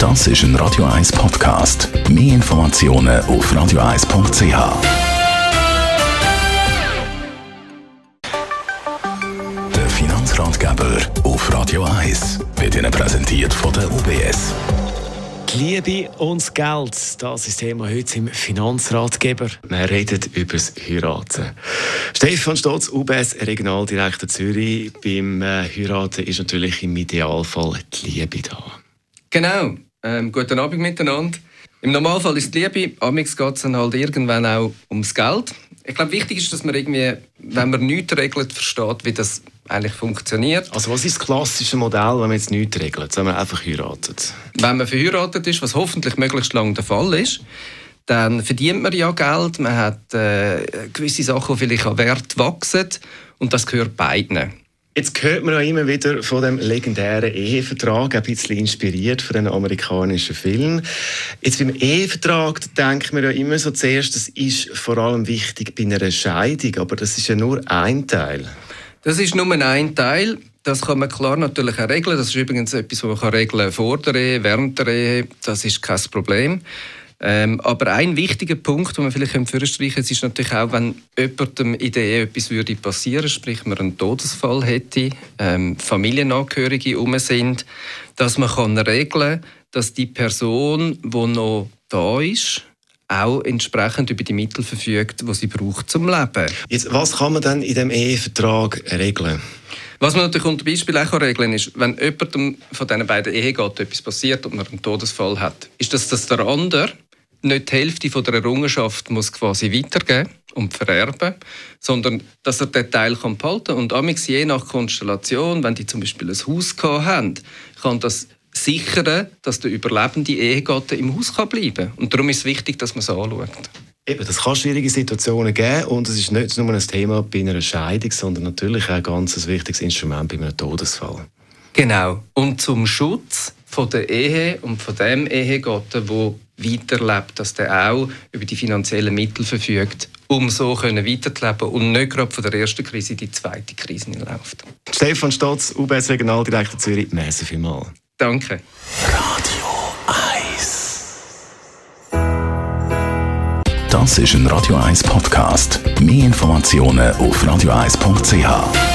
Das ist ein Radio 1 Podcast. Mehr Informationen auf radio1.ch. Der Finanzratgeber auf Radio 1 wird Ihnen präsentiert von der UBS. Die Liebe und das Geld, das ist das Thema heute im Finanzratgeber. Wir reden über das Heiraten. Stefan Stotz, UBS, Regionaldirektor Zürich. Beim äh, Heiraten ist natürlich im Idealfall die Liebe da. Genau. Ähm, guten Abend miteinander. Im Normalfall ist die Liebe, amix geht es dann halt irgendwann auch ums Geld. Ich glaube, wichtig ist, dass man irgendwie, wenn man nichts regelt, versteht, wie das eigentlich funktioniert. Also was ist das klassische Modell, wenn man jetzt nichts regelt, wenn man einfach heiratet? Wenn man verheiratet ist, was hoffentlich möglichst lang der Fall ist, dann verdient man ja Geld, man hat äh, gewisse Sachen, die vielleicht an Wert wachsen und das gehört beiden. Jetzt hört man ja immer wieder von dem legendären Ehevertrag, ein bisschen inspiriert von einem amerikanischen Film. Jetzt beim Ehevertrag denkt man ja immer so zuerst, das ist vor allem wichtig bei einer Scheidung, aber das ist ja nur ein Teil. Das ist nur ein Teil. Das kann man klar natürlich auch regeln. Das ist übrigens etwas, was man regeln vor der Ehe, während der Ehe. Das ist kein Problem. Ähm, aber ein wichtiger Punkt, den man vielleicht vorstreichen könnte, ist natürlich auch, wenn jemandem in der Ehe etwas würde passieren, sprich man einen Todesfall hätte, ähm, Familienangehörige um sind, dass man kann regeln kann, dass die Person, die noch da ist, auch entsprechend über die Mittel verfügt, die sie braucht zum Leben. Jetzt, was kann man dann in dem Ehevertrag regeln? Was man natürlich unter Beispiel auch regeln kann, ist, wenn jemandem von diesen beiden Ehegatten etwas passiert und man einen Todesfall hat, ist das, dass der andere nicht die Hälfte von der Errungenschaft muss quasi weitergeben und vererben, sondern dass er den Teil kann behalten und amix je nach Konstellation, wenn die zum Beispiel ein Haus haben, kann das sichern, dass der überlebende Ehegatte im Haus kann bleiben kann. Und darum ist es wichtig, dass man es anschaut. Eben, das kann schwierige Situationen geben und es ist nicht nur ein Thema bei einer Scheidung, sondern natürlich auch ein ganz wichtiges Instrument bei einem Todesfall. Genau. Und zum Schutz von der Ehe und von dem Ehegatten, der weiterlebt, dass der auch über die finanziellen Mittel verfügt, um so können weiterzuleben und nicht gerade von der ersten Krise in die zweite Krise läuft. Stefan Stotz, UBS Regionaldirektor Zürich, merci vielmals. Danke. Radio 1 Das ist ein Radio 1 Podcast. Mehr Informationen auf radio1.ch.